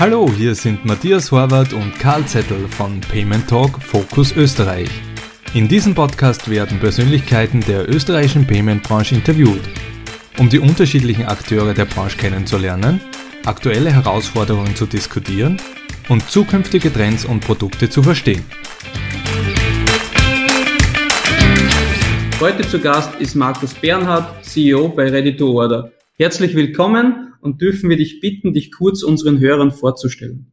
Hallo, hier sind Matthias Horvath und Karl Zettel von Payment Talk Focus Österreich. In diesem Podcast werden Persönlichkeiten der österreichischen Payment-Branche interviewt, um die unterschiedlichen Akteure der Branche kennenzulernen, aktuelle Herausforderungen zu diskutieren und zukünftige Trends und Produkte zu verstehen. Heute zu Gast ist Markus Bernhard, CEO bei Ready to Order. Herzlich willkommen und dürfen wir dich bitten, dich kurz unseren Hörern vorzustellen.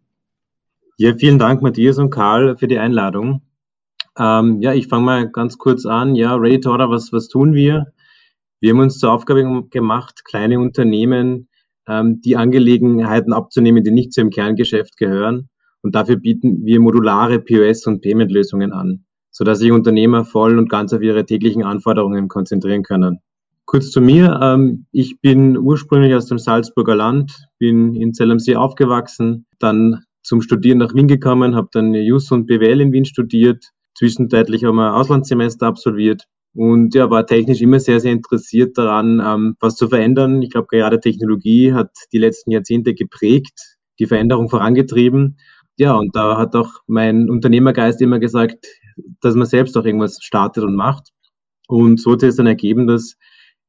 Ja, vielen Dank, Matthias und Karl, für die Einladung. Ähm, ja, ich fange mal ganz kurz an. Ja, Ready to Order, was, was tun wir? Wir haben uns zur Aufgabe gemacht, kleine Unternehmen ähm, die Angelegenheiten abzunehmen, die nicht zu dem Kerngeschäft gehören. Und dafür bieten wir modulare POS- und Payment-Lösungen an sodass sich Unternehmer voll und ganz auf ihre täglichen Anforderungen konzentrieren können. Kurz zu mir. Ähm, ich bin ursprünglich aus dem Salzburger Land, bin in Zell am See aufgewachsen, dann zum Studieren nach Wien gekommen, habe dann Jus und BWL in Wien studiert, zwischenzeitlich auch mal Auslandssemester absolviert und ja, war technisch immer sehr, sehr interessiert daran, ähm, was zu verändern. Ich glaube, gerade Technologie hat die letzten Jahrzehnte geprägt, die Veränderung vorangetrieben. Ja, und da hat auch mein Unternehmergeist immer gesagt, dass man selbst auch irgendwas startet und macht. Und so hat es dann ergeben, dass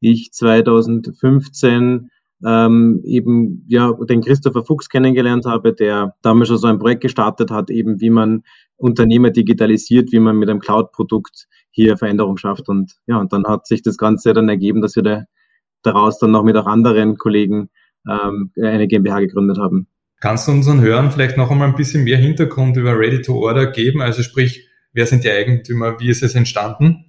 ich 2015 ähm, eben ja den Christopher Fuchs kennengelernt habe, der damals schon so ein Projekt gestartet hat, eben wie man Unternehmer digitalisiert, wie man mit einem Cloud-Produkt hier Veränderung schafft. Und ja, und dann hat sich das Ganze dann ergeben, dass wir da, daraus dann noch mit auch anderen Kollegen ähm, eine GmbH gegründet haben. Kannst du unseren Hörern vielleicht noch einmal ein bisschen mehr Hintergrund über Ready to Order geben? Also sprich, Wer sind die Eigentümer? Wie ist es entstanden?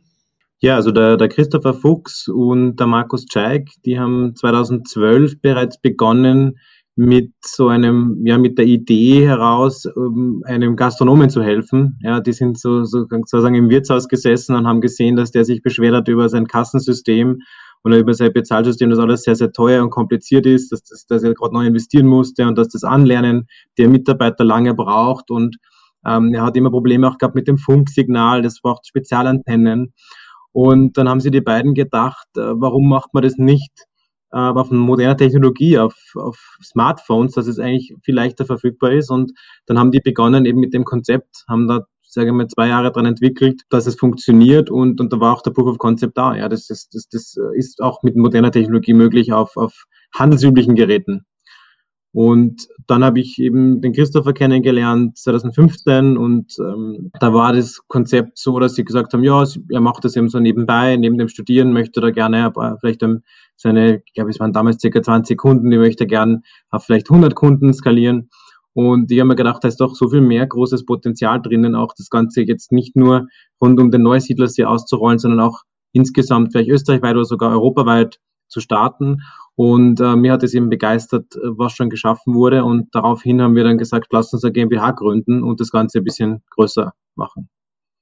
Ja, also der, der Christopher Fuchs und der Markus Czeig, die haben 2012 bereits begonnen, mit so einem, ja, mit der Idee heraus, um einem Gastronomen zu helfen. Ja, die sind so, so sozusagen im Wirtshaus gesessen und haben gesehen, dass der sich beschwert hat über sein Kassensystem oder über sein Bezahlsystem, dass alles sehr, sehr teuer und kompliziert ist, dass, das, dass er gerade neu investieren musste und dass das Anlernen der Mitarbeiter lange braucht und ähm, er hat immer Probleme auch gehabt mit dem Funksignal, das braucht Spezialantennen. Und dann haben sie die beiden gedacht, äh, warum macht man das nicht äh, auf moderner Technologie, auf, auf Smartphones, dass es eigentlich viel leichter verfügbar ist. Und dann haben die begonnen eben mit dem Konzept, haben da sage mal, zwei Jahre dran entwickelt, dass es funktioniert und, und da war auch der Proof of Concept da. Ja, das ist, das, das ist auch mit moderner Technologie möglich auf, auf handelsüblichen Geräten. Und dann habe ich eben den Christopher kennengelernt 2015 und ähm, da war das Konzept so, dass sie gesagt haben, ja, er macht das eben so nebenbei, neben dem Studieren möchte er gerne vielleicht seine, ich glaube, es waren damals circa 20 Kunden, die möchte gerne auf vielleicht 100 Kunden skalieren. Und ich habe mir gedacht, da ist doch so viel mehr großes Potenzial drinnen, auch das Ganze jetzt nicht nur rund um den Neusiedlersee auszurollen, sondern auch insgesamt vielleicht österreichweit oder sogar europaweit zu starten. Und äh, mir hat es eben begeistert, äh, was schon geschaffen wurde. Und daraufhin haben wir dann gesagt, lass uns eine GmbH gründen und das Ganze ein bisschen größer machen.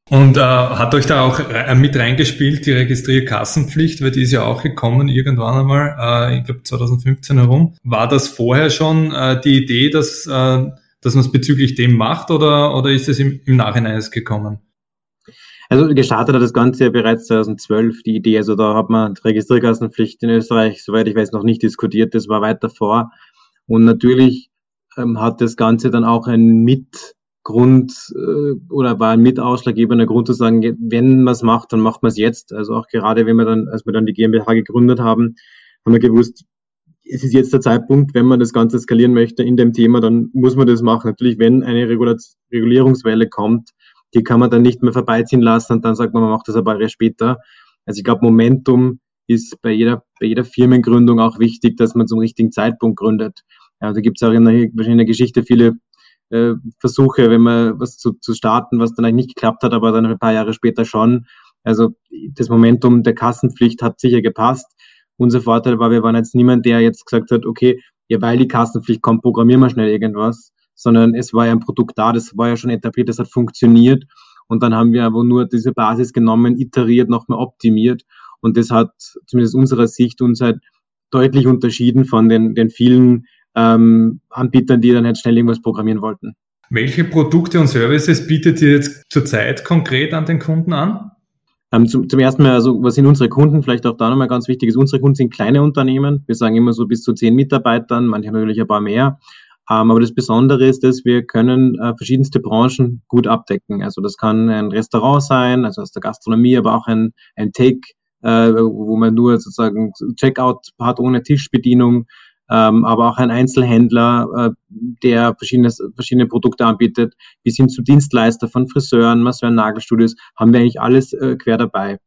Und äh, hat euch da auch äh, mit reingespielt, die Registrierkassenpflicht, weil die ist ja auch gekommen irgendwann einmal, äh, ich glaube 2015 herum. War das vorher schon äh, die Idee, dass, äh, dass man es bezüglich dem macht oder, oder ist es im, im Nachhinein erst gekommen? Also gestartet hat das Ganze ja bereits 2012, die Idee. Also da hat man die Registrierkassenpflicht in Österreich, soweit ich weiß, noch nicht diskutiert. Das war weit davor. Und natürlich ähm, hat das Ganze dann auch einen Mitgrund äh, oder war ein mitausschlaggebender Grund zu sagen, wenn man es macht, dann macht man es jetzt. Also auch gerade, wenn wir dann, als wir dann die GmbH gegründet haben, haben wir gewusst, es ist jetzt der Zeitpunkt, wenn man das Ganze skalieren möchte in dem Thema, dann muss man das machen. Natürlich, wenn eine Regulierungswelle kommt, die kann man dann nicht mehr vorbeiziehen lassen und dann sagt man, man macht das ein paar Jahre später. Also ich glaube, Momentum ist bei jeder, bei jeder Firmengründung auch wichtig, dass man zum richtigen Zeitpunkt gründet. Ja, da gibt es auch in der, wahrscheinlich in der Geschichte viele äh, Versuche, wenn man was zu, zu starten, was dann eigentlich nicht geklappt hat, aber dann ein paar Jahre später schon. Also das Momentum der Kassenpflicht hat sicher gepasst. Unser Vorteil war, wir waren jetzt niemand, der jetzt gesagt hat, okay, ja, weil die Kassenpflicht kommt, programmieren wir schnell irgendwas, sondern es war ja ein Produkt da, das war ja schon etabliert, das hat funktioniert. Und dann haben wir aber nur diese Basis genommen, iteriert, nochmal optimiert. Und das hat zumindest unserer Sicht uns halt deutlich unterschieden von den, den vielen ähm, Anbietern, die dann halt schnell irgendwas programmieren wollten. Welche Produkte und Services bietet ihr jetzt zurzeit konkret an den Kunden an? Ähm, zum, zum ersten Mal, also was sind unsere Kunden? Vielleicht auch da nochmal ganz wichtig ist, unsere Kunden sind kleine Unternehmen. Wir sagen immer so bis zu zehn Mitarbeitern, manche natürlich ein paar mehr. Ähm, aber das Besondere ist, dass wir können äh, verschiedenste Branchen gut abdecken. Also das kann ein Restaurant sein, also aus der Gastronomie, aber auch ein, ein Take, äh, wo man nur sozusagen Checkout hat ohne Tischbedienung, ähm, aber auch ein Einzelhändler, äh, der verschiedene, verschiedene Produkte anbietet, bis hin zu Dienstleister von Friseuren, Masseuren, Nagelstudios, haben wir eigentlich alles äh, quer dabei.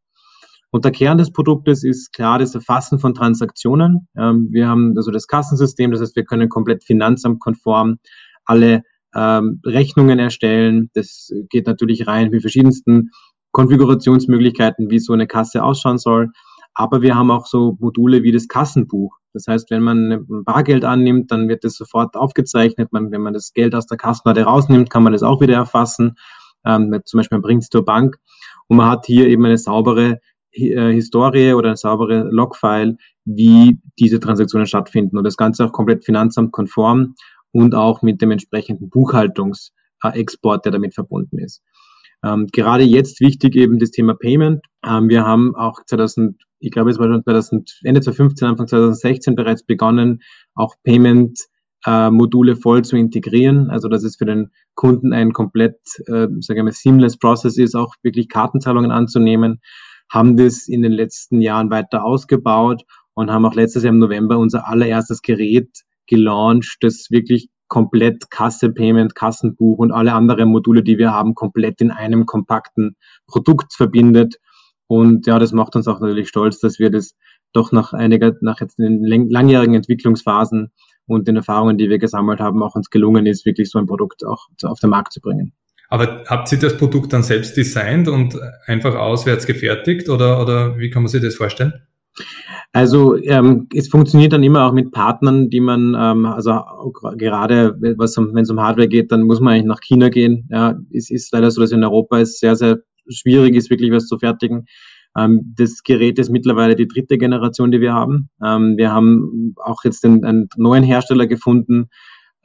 Und der Kern des Produktes ist klar das Erfassen von Transaktionen. Ähm, wir haben also das Kassensystem, das heißt, wir können komplett finanzamtkonform alle ähm, Rechnungen erstellen. Das geht natürlich rein mit verschiedensten Konfigurationsmöglichkeiten, wie so eine Kasse ausschauen soll. Aber wir haben auch so Module wie das Kassenbuch. Das heißt, wenn man Bargeld annimmt, dann wird das sofort aufgezeichnet. Man, wenn man das Geld aus der Kassenkarte rausnimmt, kann man das auch wieder erfassen. Ähm, zum Beispiel bringt es zur Bank. Und man hat hier eben eine saubere Historie oder eine saubere Logfile, wie diese Transaktionen stattfinden und das Ganze auch komplett finanzamtkonform und auch mit dem entsprechenden Buchhaltungsexport, der damit verbunden ist. Ähm, gerade jetzt wichtig eben das Thema Payment. Ähm, wir haben auch 2000, ich glaube es war schon 2000, Ende 2015, Anfang 2016 bereits begonnen, auch Payment äh, Module voll zu integrieren, also dass es für den Kunden ein komplett, äh, sagen wir seamless Process ist, auch wirklich Kartenzahlungen anzunehmen haben das in den letzten Jahren weiter ausgebaut und haben auch letztes Jahr im November unser allererstes Gerät gelauncht, das wirklich komplett Kasse, Payment, Kassenbuch und alle anderen Module, die wir haben, komplett in einem kompakten Produkt verbindet. Und ja, das macht uns auch natürlich stolz, dass wir das doch nach einiger, nach jetzt den langjährigen Entwicklungsphasen und den Erfahrungen, die wir gesammelt haben, auch uns gelungen ist, wirklich so ein Produkt auch auf den Markt zu bringen. Aber habt ihr das Produkt dann selbst designt und einfach auswärts gefertigt oder, oder wie kann man sich das vorstellen? Also ähm, es funktioniert dann immer auch mit Partnern, die man, ähm, also gerade wenn es um Hardware geht, dann muss man eigentlich nach China gehen. Ja, es ist leider so, dass in Europa es sehr, sehr schwierig ist, wirklich was zu fertigen. Ähm, das Gerät ist mittlerweile die dritte Generation, die wir haben. Ähm, wir haben auch jetzt einen, einen neuen Hersteller gefunden,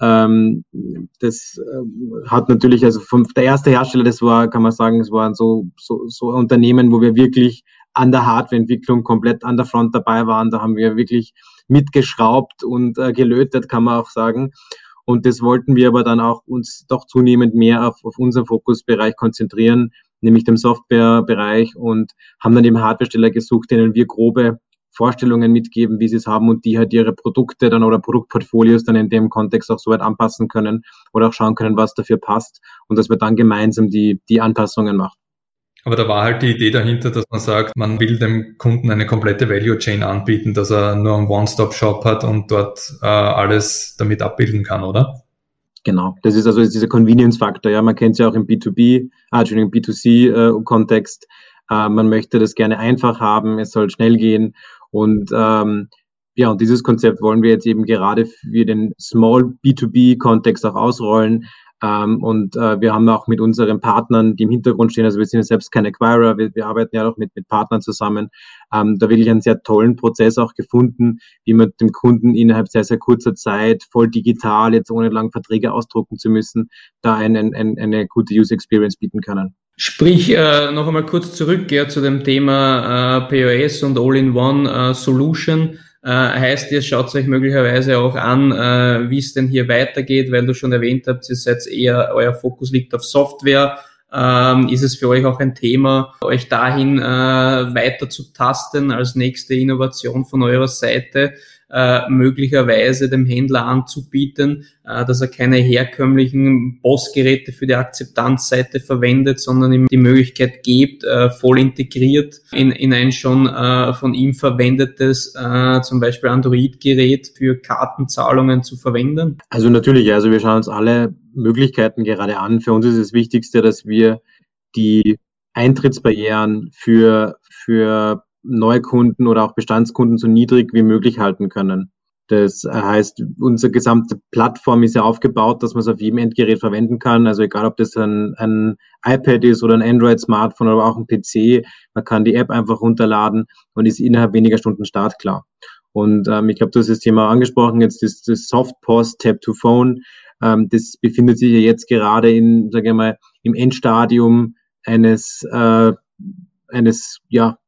ähm, das äh, hat natürlich, also vom, der erste Hersteller, das war, kann man sagen, es waren so, so, so Unternehmen, wo wir wirklich an der Hardwareentwicklung komplett an der Front dabei waren. Da haben wir wirklich mitgeschraubt und äh, gelötet, kann man auch sagen. Und das wollten wir aber dann auch uns doch zunehmend mehr auf, auf unseren Fokusbereich konzentrieren, nämlich dem Softwarebereich und haben dann eben Hardwaresteller gesucht, denen wir grobe Vorstellungen mitgeben, wie sie es haben und die halt ihre Produkte dann oder Produktportfolios dann in dem Kontext auch so weit anpassen können oder auch schauen können, was dafür passt und dass wir dann gemeinsam die, die Anpassungen machen. Aber da war halt die Idee dahinter, dass man sagt, man will dem Kunden eine komplette Value Chain anbieten, dass er nur einen One-Stop-Shop hat und dort äh, alles damit abbilden kann, oder? Genau, das ist also dieser Convenience-Faktor. Ja, man kennt es ja auch im B2B, ah, Entschuldigung, B2C-Kontext. Äh, äh, man möchte das gerne einfach haben, es soll schnell gehen und ähm, ja, und dieses Konzept wollen wir jetzt eben gerade für den Small B2B-Kontext auch ausrollen. Ähm, und äh, wir haben auch mit unseren Partnern, die im Hintergrund stehen, also wir sind ja selbst kein Acquirer, wir, wir arbeiten ja auch mit, mit Partnern zusammen, ähm, da wirklich einen sehr tollen Prozess auch gefunden, wie man dem Kunden innerhalb sehr, sehr kurzer Zeit, voll digital, jetzt ohne lang Verträge ausdrucken zu müssen, da ein, ein, eine gute User Experience bieten können. Sprich, äh, noch einmal kurz zurück ja, zu dem Thema äh, POS und All-in-One äh. Äh, heißt, ihr schaut euch möglicherweise auch an, äh, wie es denn hier weitergeht, weil du schon erwähnt habt, ihr seid eher, euer Fokus liegt auf Software. Ähm, ist es für euch auch ein Thema, euch dahin äh, weiter zu tasten als nächste Innovation von eurer Seite? Äh, möglicherweise dem Händler anzubieten, äh, dass er keine herkömmlichen POS-Geräte für die Akzeptanzseite verwendet, sondern ihm die Möglichkeit gibt, äh, voll integriert in, in ein schon äh, von ihm verwendetes, äh, zum Beispiel Android-Gerät für Kartenzahlungen zu verwenden? Also natürlich, also wir schauen uns alle Möglichkeiten gerade an. Für uns ist das Wichtigste, dass wir die Eintrittsbarrieren für, für Neukunden oder auch Bestandskunden so niedrig wie möglich halten können. Das heißt, unsere gesamte Plattform ist ja aufgebaut, dass man es auf jedem Endgerät verwenden kann. Also egal, ob das ein, ein iPad ist oder ein Android-Smartphone oder auch ein PC, man kann die App einfach runterladen und ist innerhalb weniger Stunden startklar. Und ähm, ich glaube, du hast das Thema angesprochen, jetzt das, das Softpost Tap to Phone. Ähm, das befindet sich ja jetzt gerade in, sage ich mal, im Endstadium eines, äh, eines ja,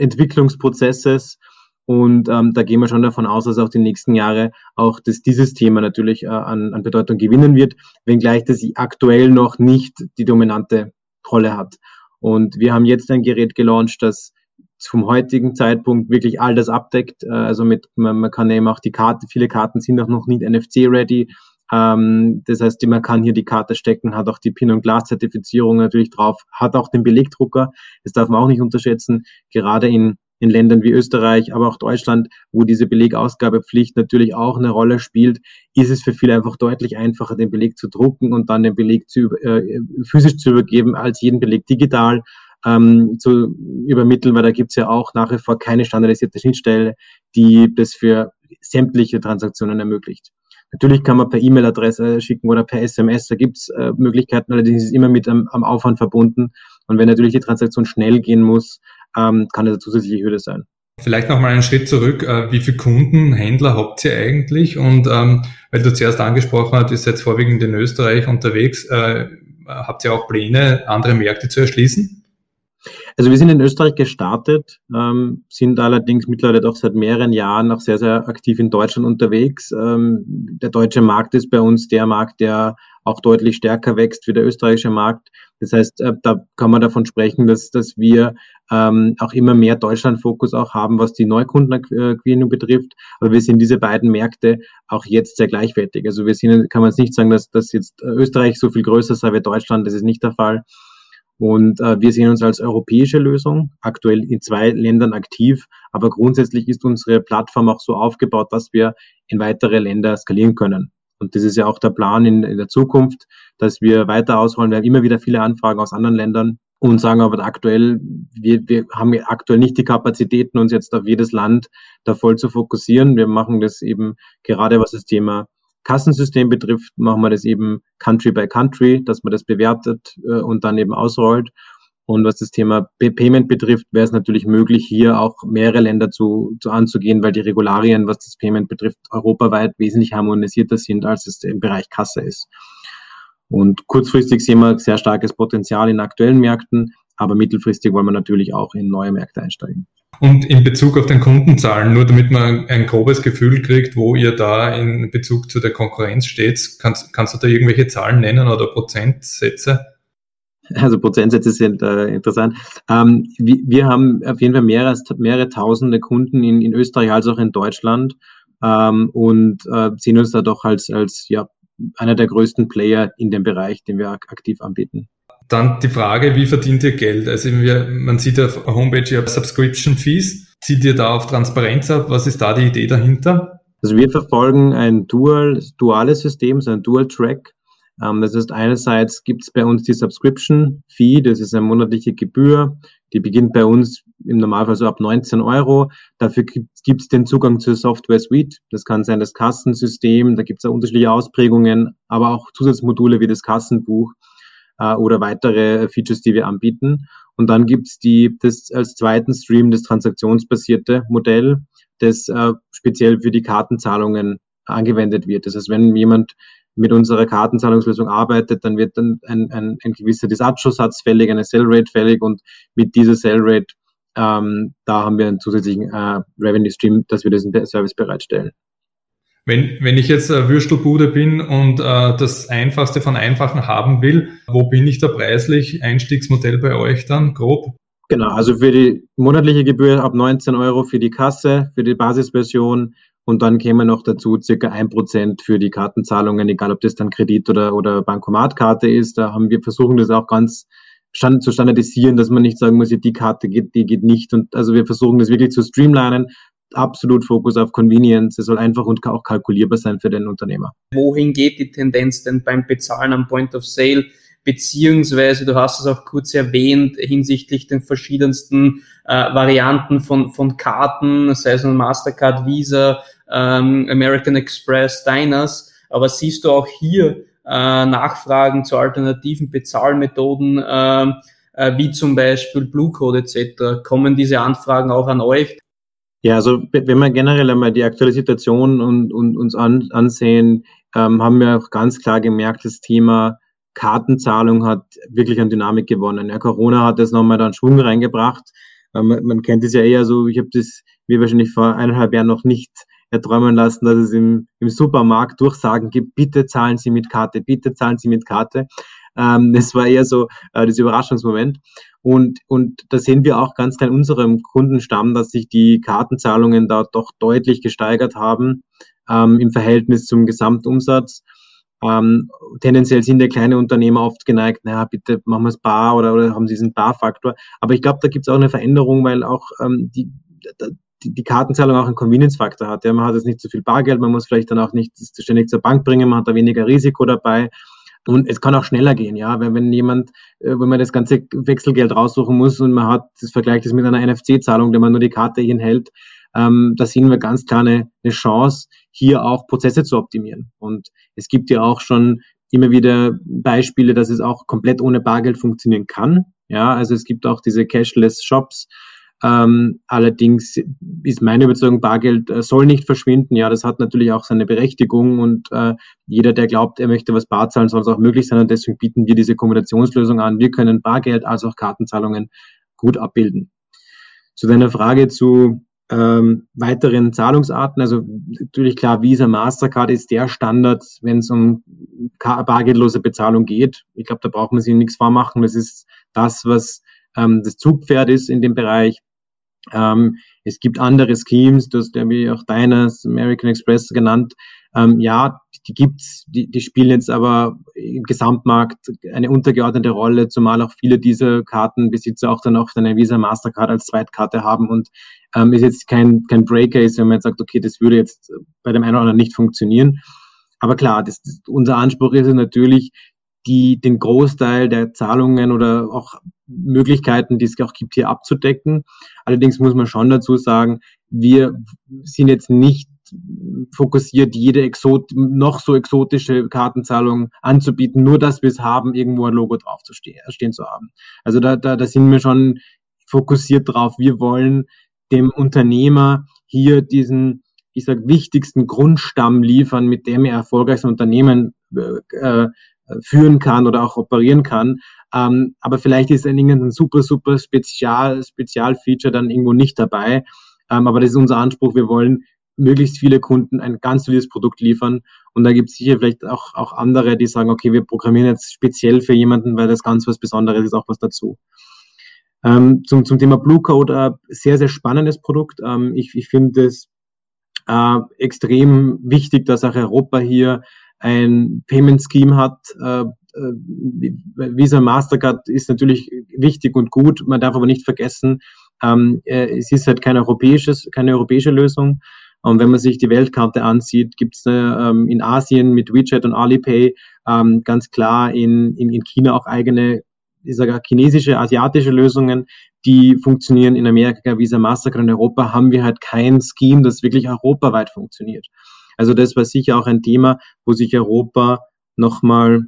Entwicklungsprozesses. Und ähm, da gehen wir schon davon aus, dass auch die nächsten Jahre auch dass dieses Thema natürlich äh, an, an Bedeutung gewinnen wird, wenngleich das aktuell noch nicht die dominante Rolle hat. Und wir haben jetzt ein Gerät gelauncht, das vom heutigen Zeitpunkt wirklich all das abdeckt. Äh, also mit, man kann eben auch die Karte, viele Karten sind auch noch nicht NFC-ready. Ähm, das heißt, man kann hier die Karte stecken, hat auch die Pin- und Glas-Zertifizierung natürlich drauf, hat auch den Belegdrucker. Das darf man auch nicht unterschätzen. Gerade in in Ländern wie Österreich, aber auch Deutschland, wo diese Belegausgabepflicht natürlich auch eine Rolle spielt, ist es für viele einfach deutlich einfacher, den Beleg zu drucken und dann den Beleg zu, äh, physisch zu übergeben, als jeden Beleg digital ähm, zu übermitteln, weil da gibt es ja auch nach wie vor keine standardisierte Schnittstelle, die das für sämtliche Transaktionen ermöglicht. Natürlich kann man per E-Mail-Adresse schicken oder per SMS, da gibt es äh, Möglichkeiten, allerdings ist es immer mit am, am Aufwand verbunden. Und wenn natürlich die Transaktion schnell gehen muss, ähm, kann das eine zusätzliche Hürde sein. Vielleicht nochmal einen Schritt zurück. Äh, wie viele Kunden, Händler habt ihr eigentlich? Und ähm, weil du zuerst angesprochen hast, ihr seid vorwiegend in Österreich unterwegs, äh, habt ihr auch Pläne, andere Märkte zu erschließen? Also wir sind in Österreich gestartet, ähm, sind allerdings mittlerweile doch seit mehreren Jahren noch sehr, sehr aktiv in Deutschland unterwegs. Ähm, der deutsche Markt ist bei uns der Markt, der auch deutlich stärker wächst wie der österreichische Markt. Das heißt, äh, da kann man davon sprechen, dass, dass wir ähm, auch immer mehr Deutschland-Fokus auch haben, was die Neukundengewinnung betrifft. Aber wir sind diese beiden Märkte auch jetzt sehr gleichwertig. Also wir sind, kann man jetzt nicht sagen, dass, dass jetzt Österreich so viel größer sei wie Deutschland. Das ist nicht der Fall. Und äh, wir sehen uns als europäische Lösung, aktuell in zwei Ländern aktiv, aber grundsätzlich ist unsere Plattform auch so aufgebaut, dass wir in weitere Länder skalieren können. Und das ist ja auch der Plan in, in der Zukunft, dass wir weiter ausrollen. Wir haben immer wieder viele Anfragen aus anderen Ländern und sagen aber aktuell, wir, wir haben aktuell nicht die Kapazitäten, uns jetzt auf jedes Land da voll zu fokussieren. Wir machen das eben gerade, was das Thema Kassensystem betrifft, machen wir das eben Country by Country, dass man das bewertet äh, und dann eben ausrollt. Und was das Thema Payment betrifft, wäre es natürlich möglich, hier auch mehrere Länder zu, zu anzugehen, weil die Regularien, was das Payment betrifft, europaweit wesentlich harmonisierter sind, als es im Bereich Kasse ist. Und kurzfristig sehen wir sehr starkes Potenzial in aktuellen Märkten, aber mittelfristig wollen wir natürlich auch in neue Märkte einsteigen. Und in Bezug auf den Kundenzahlen, nur damit man ein grobes Gefühl kriegt, wo ihr da in Bezug zu der Konkurrenz steht, kannst, kannst du da irgendwelche Zahlen nennen oder Prozentsätze? Also Prozentsätze sind äh, interessant. Ähm, wir, wir, haben auf jeden Fall mehrere, mehrere tausende Kunden in, in Österreich als auch in Deutschland ähm, und äh, sehen uns da doch als, als ja, einer der größten Player in dem Bereich, den wir aktiv anbieten. Dann die Frage, wie verdient ihr Geld? Also man sieht auf der Homepage, ihr habt Subscription Fees. Zieht ihr da auf Transparenz ab? Was ist da die Idee dahinter? Also wir verfolgen ein Dual, duales System, so ein Dual Track. Ähm, das heißt, einerseits gibt es bei uns die Subscription Fee, das ist eine monatliche Gebühr, die beginnt bei uns im Normalfall so ab 19 Euro. Dafür gibt es den Zugang zur Software Suite. Das kann sein das Kassensystem, da gibt es unterschiedliche Ausprägungen, aber auch Zusatzmodule wie das Kassenbuch äh, oder weitere Features, die wir anbieten. Und dann gibt's die, das als zweiten Stream das transaktionsbasierte Modell, das äh, speziell für die Kartenzahlungen angewendet wird. Das heißt, wenn jemand mit unserer Kartenzahlungslösung arbeitet, dann wird dann ein, ein, ein gewisser Disatschussatz fällig, eine Sellrate fällig und mit dieser Sellrate, ähm, da haben wir einen zusätzlichen äh, Revenue Stream, dass wir diesen Service bereitstellen. Wenn, wenn ich jetzt äh, Würstelbude bin und äh, das Einfachste von Einfachen haben will, wo bin ich da preislich? Einstiegsmodell bei euch dann, grob? Genau, also für die monatliche Gebühr ab 19 Euro für die Kasse, für die Basisversion und dann käme noch dazu circa ein Prozent für die Kartenzahlungen, egal ob das dann Kredit oder, oder Bankomatkarte ist. Da haben wir versuchen das auch ganz stand, zu standardisieren, dass man nicht sagen muss, die Karte geht, die geht nicht. Und also wir versuchen das wirklich zu streamlinen, absolut Fokus auf Convenience. Es soll einfach und auch kalkulierbar sein für den Unternehmer. Wohin geht die Tendenz denn beim Bezahlen am Point of Sale? Beziehungsweise, du hast es auch kurz erwähnt, hinsichtlich den verschiedensten äh, Varianten von, von Karten, sei es ein Mastercard, Visa, ähm, American Express, Diners. Aber siehst du auch hier äh, Nachfragen zu alternativen Bezahlmethoden, äh, äh, wie zum Beispiel Blue Code etc.? Kommen diese Anfragen auch an euch? Ja, also wenn wir generell einmal die aktuelle Situation und, und uns an, ansehen, ähm, haben wir auch ganz klar gemerkt, das Thema Kartenzahlung hat wirklich an Dynamik gewonnen. Ja, Corona hat das nochmal dann Schwung reingebracht. man, man kennt es ja eher so, ich habe das mir wahrscheinlich vor eineinhalb Jahren noch nicht erträumen lassen, dass es im, im Supermarkt Durchsagen gibt, bitte zahlen Sie mit Karte, bitte zahlen Sie mit Karte. Ähm, das war eher so äh, das Überraschungsmoment. Und, und da sehen wir auch ganz klar in unserem Kundenstamm, dass sich die Kartenzahlungen da doch deutlich gesteigert haben ähm, im Verhältnis zum Gesamtumsatz. Ähm, tendenziell sind ja kleine Unternehmer oft geneigt, naja, bitte machen wir es bar oder, oder haben sie diesen Bar-Faktor. Aber ich glaube, da gibt es auch eine Veränderung, weil auch ähm, die, die, die Kartenzahlung auch einen Convenience-Faktor hat. Ja, man hat jetzt nicht so viel Bargeld, man muss vielleicht dann auch nicht ständig zur Bank bringen, man hat da weniger Risiko dabei. Und es kann auch schneller gehen, ja, wenn, wenn jemand, äh, wenn man das ganze Wechselgeld raussuchen muss und man hat das vergleicht das mit einer NFC-Zahlung, der man nur die Karte hinhält, ähm, da sehen wir ganz klar eine, eine Chance, hier auch Prozesse zu optimieren. Und es gibt ja auch schon immer wieder Beispiele, dass es auch komplett ohne Bargeld funktionieren kann. Ja, also es gibt auch diese Cashless Shops, ähm, allerdings ist meine Überzeugung, Bargeld äh, soll nicht verschwinden. Ja, das hat natürlich auch seine Berechtigung und äh, jeder, der glaubt, er möchte was bar zahlen, soll es auch möglich sein und deswegen bieten wir diese Kombinationslösung an. Wir können Bargeld als auch Kartenzahlungen gut abbilden. Zu deiner Frage zu ähm, weiteren Zahlungsarten, also natürlich klar, Visa, Mastercard ist der Standard, wenn es um bargeldlose Bezahlung geht. Ich glaube, da braucht man sich nichts vormachen. Das ist das, was ähm, das Zugpferd ist in dem Bereich. Ähm, es gibt andere Schemes, das der wie auch deines American Express genannt. Ähm, ja, die gibt's, die, die spielen jetzt aber im Gesamtmarkt eine untergeordnete Rolle, zumal auch viele dieser Kartenbesitzer auch dann auch eine Visa Mastercard als Zweitkarte haben und ähm, ist jetzt kein, kein Breaker ist, wenn man jetzt sagt, okay, das würde jetzt bei dem einen oder anderen nicht funktionieren. Aber klar, das, das, unser Anspruch ist es natürlich, die den Großteil der Zahlungen oder auch Möglichkeiten, die es auch gibt, hier abzudecken. Allerdings muss man schon dazu sagen, wir sind jetzt nicht fokussiert, jede Exot noch so exotische Kartenzahlung anzubieten, nur dass wir es haben, irgendwo ein Logo drauf zu stehen, stehen zu haben. Also da, da, da sind wir schon fokussiert drauf. Wir wollen dem Unternehmer hier diesen, ich sag, wichtigsten Grundstamm liefern, mit dem er erfolgreich ein Unternehmen äh, führen kann oder auch operieren kann. Ähm, aber vielleicht ist ein irgendein super, super Spezial, Spezialfeature dann irgendwo nicht dabei. Ähm, aber das ist unser Anspruch. Wir wollen möglichst viele Kunden ein ganz solides Produkt liefern. Und da gibt es sicher vielleicht auch, auch andere, die sagen, okay, wir programmieren jetzt speziell für jemanden, weil das ganz was Besonderes ist, auch was dazu. Ähm, zum, zum Thema Blue Code, äh, sehr, sehr spannendes Produkt. Ähm, ich ich finde es äh, extrem wichtig, dass auch Europa hier ein Payment Scheme hat. Äh, äh, Visa Mastercard ist natürlich wichtig und gut. Man darf aber nicht vergessen, ähm, äh, es ist halt kein europäisches, keine europäische Lösung. Und wenn man sich die Weltkarte ansieht, gibt es ähm, in Asien mit WeChat und Alipay ähm, ganz klar in, in, in China auch eigene, ich sage chinesische, asiatische Lösungen, die funktionieren in Amerika, Visa Mastercard in Europa, haben wir halt kein Scheme, das wirklich europaweit funktioniert. Also das war sicher auch ein Thema, wo sich Europa nochmal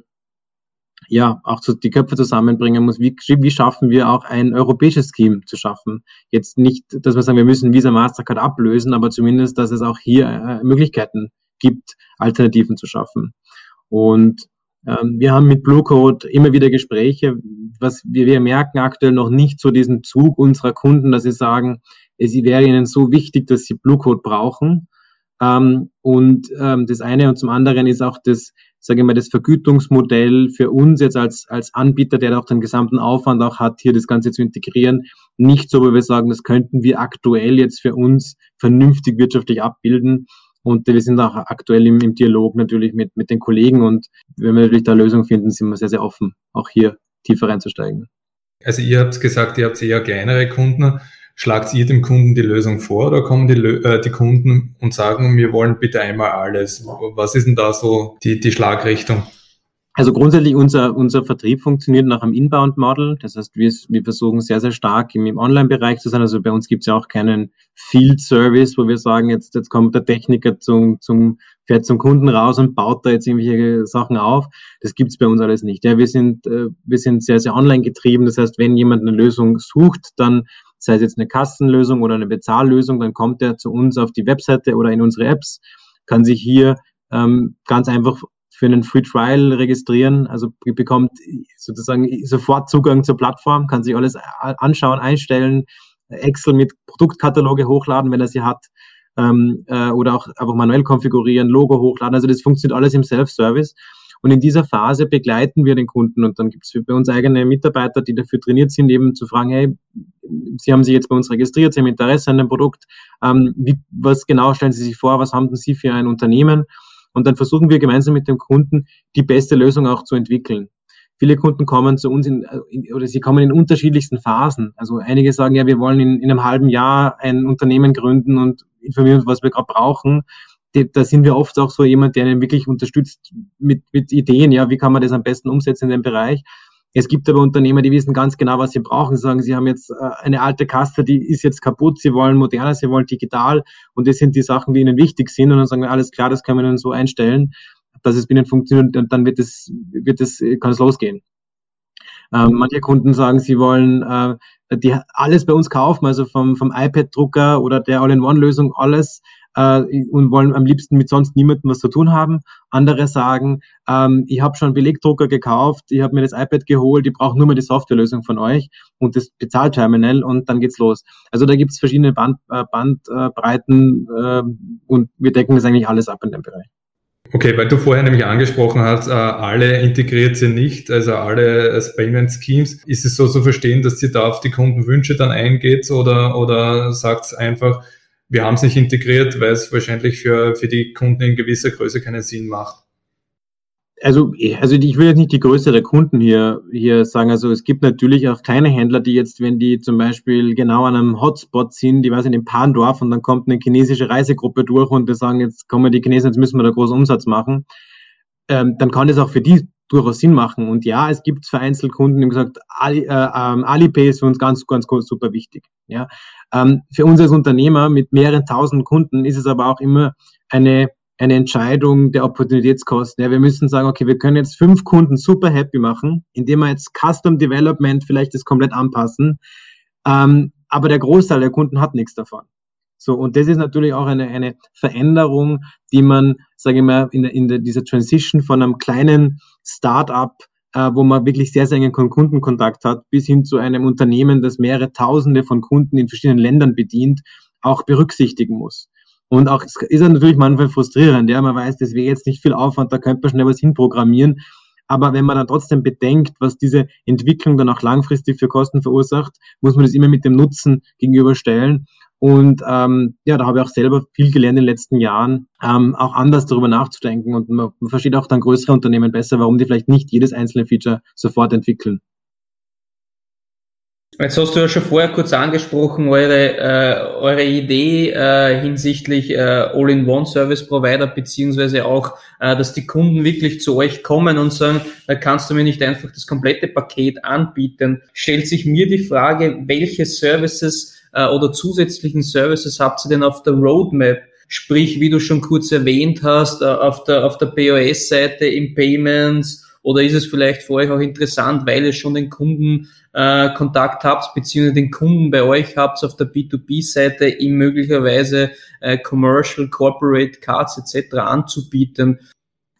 ja, auch zu, die Köpfe zusammenbringen muss. Wie, wie schaffen wir auch ein europäisches Scheme zu schaffen? Jetzt nicht, dass wir sagen, wir müssen Visa Mastercard ablösen, aber zumindest, dass es auch hier äh, Möglichkeiten gibt, Alternativen zu schaffen. Und ähm, wir haben mit Blue Code immer wieder Gespräche, was wir, wir merken aktuell noch nicht so diesen Zug unserer Kunden, dass sie sagen, es wäre ihnen so wichtig, dass sie Blue Code brauchen. Ähm, und ähm, das eine und zum anderen ist auch das, sage ich mal, das Vergütungsmodell für uns jetzt als, als Anbieter, der auch den gesamten Aufwand auch hat, hier das Ganze zu integrieren, nicht so, wo wir sagen, das könnten wir aktuell jetzt für uns vernünftig wirtschaftlich abbilden. Und wir sind auch aktuell im, im Dialog natürlich mit, mit den Kollegen und wenn wir natürlich da Lösungen finden, sind wir sehr, sehr offen, auch hier tiefer reinzusteigen. Also ihr habt gesagt, ihr habt eher kleinere Kunden. Schlagt ihr dem Kunden die Lösung vor oder kommen die, äh, die Kunden und sagen, wir wollen bitte einmal alles? Was ist denn da so die, die Schlagrichtung? Also grundsätzlich unser, unser Vertrieb funktioniert nach einem Inbound-Model. Das heißt, wir, wir versuchen sehr, sehr stark im, im Online-Bereich zu sein. Also bei uns gibt es ja auch keinen Field-Service, wo wir sagen, jetzt, jetzt kommt der Techniker zum, zum, fährt zum Kunden raus und baut da jetzt irgendwelche Sachen auf. Das gibt es bei uns alles nicht. Ja, wir sind, äh, wir sind sehr, sehr online getrieben. Das heißt, wenn jemand eine Lösung sucht, dann sei es jetzt eine Kassenlösung oder eine Bezahllösung, dann kommt er zu uns auf die Webseite oder in unsere Apps, kann sich hier ähm, ganz einfach für einen Free Trial registrieren, also bekommt sozusagen sofort Zugang zur Plattform, kann sich alles anschauen, einstellen, Excel mit Produktkataloge hochladen, wenn er sie hat, ähm, äh, oder auch einfach manuell konfigurieren, Logo hochladen. Also das funktioniert alles im Self-Service. Und in dieser Phase begleiten wir den Kunden und dann gibt es bei uns eigene Mitarbeiter, die dafür trainiert sind, eben zu fragen, hey, Sie haben sich jetzt bei uns registriert, Sie haben Interesse an dem Produkt, ähm, wie, was genau stellen Sie sich vor, was haben Sie für ein Unternehmen? Und dann versuchen wir gemeinsam mit dem Kunden die beste Lösung auch zu entwickeln. Viele Kunden kommen zu uns in, in, oder sie kommen in unterschiedlichsten Phasen. Also einige sagen, ja, wir wollen in, in einem halben Jahr ein Unternehmen gründen und informieren uns, was wir gerade brauchen da sind wir oft auch so jemand, der einen wirklich unterstützt mit, mit Ideen, ja, wie kann man das am besten umsetzen in dem Bereich. Es gibt aber Unternehmer, die wissen ganz genau, was sie brauchen. Sie sagen, sie haben jetzt äh, eine alte Kaste, die ist jetzt kaputt, sie wollen moderner, sie wollen digital und das sind die Sachen, die ihnen wichtig sind und dann sagen wir, alles klar, das können wir ihnen so einstellen, dass es bei ihnen funktioniert und dann wird es, wird es, kann es losgehen. Ähm, manche Kunden sagen, sie wollen äh, die alles bei uns kaufen, also vom, vom iPad-Drucker oder der All-in-One-Lösung, alles äh, und wollen am liebsten mit sonst niemandem was zu tun haben. Andere sagen, ähm, ich habe schon Belegdrucker gekauft, ich habe mir das iPad geholt, ich brauche nur mal die Softwarelösung von euch und das Bezahlterminal und dann geht's los. Also da gibt's verschiedene Band, äh, Bandbreiten äh, und wir decken das eigentlich alles ab in dem Bereich. Okay, weil du vorher nämlich angesprochen hast, äh, alle integriert sind nicht, also alle Payment Schemes. Ist es so zu verstehen, dass sie da auf die Kundenwünsche dann eingeht oder, oder sagt einfach, wir haben es nicht integriert, weil es wahrscheinlich für, für die Kunden in gewisser Größe keinen Sinn macht. Also, also ich will jetzt nicht die Größe der Kunden hier, hier sagen. Also es gibt natürlich auch kleine Händler, die jetzt, wenn die zum Beispiel genau an einem Hotspot sind, die weiß in dem Pandorf und dann kommt eine chinesische Reisegruppe durch und die sagen, jetzt kommen die Chinesen, jetzt müssen wir da großen Umsatz machen. Ähm, dann kann das auch für die durchaus Sinn machen. Und ja, es gibt vereinzelt Kunden, die haben gesagt, Ali, äh, ähm, Alipay ist für uns ganz, ganz, ganz super wichtig. Ja, ähm, für uns als Unternehmer mit mehreren tausend Kunden ist es aber auch immer eine eine Entscheidung der Opportunitätskosten. Ja, wir müssen sagen, okay, wir können jetzt fünf Kunden super happy machen, indem wir jetzt Custom Development vielleicht das komplett anpassen. Ähm, aber der Großteil der Kunden hat nichts davon. So, und das ist natürlich auch eine, eine Veränderung, die man, sage ich mal, in, in dieser Transition von einem kleinen Start-up, äh, wo man wirklich sehr, sehr engen Kundenkontakt hat, bis hin zu einem Unternehmen, das mehrere Tausende von Kunden in verschiedenen Ländern bedient, auch berücksichtigen muss. Und auch, ist natürlich manchmal frustrierend, ja, man weiß, das wäre jetzt nicht viel Aufwand, da könnte man schnell was hinprogrammieren. Aber wenn man dann trotzdem bedenkt, was diese Entwicklung dann auch langfristig für Kosten verursacht, muss man das immer mit dem Nutzen gegenüberstellen. Und ähm, ja, da habe ich auch selber viel gelernt in den letzten Jahren, ähm, auch anders darüber nachzudenken. Und man, versteht auch dann größere Unternehmen besser, warum die vielleicht nicht jedes einzelne Feature sofort entwickeln. Jetzt hast du ja schon vorher kurz angesprochen, eure, äh, eure Idee äh, hinsichtlich äh, All-in-One-Service-Provider, beziehungsweise auch, äh, dass die Kunden wirklich zu euch kommen und sagen, da kannst du mir nicht einfach das komplette Paket anbieten. Stellt sich mir die Frage, welche Services äh, oder zusätzlichen Services habt ihr denn auf der Roadmap? Sprich, wie du schon kurz erwähnt hast, äh, auf der, auf der POS-Seite im Payments, oder ist es vielleicht für euch auch interessant, weil ihr schon den Kunden äh, Kontakt habt, beziehungsweise den Kunden bei euch habt auf der B2B-Seite, ihm möglicherweise äh, Commercial, Corporate Cards etc. anzubieten?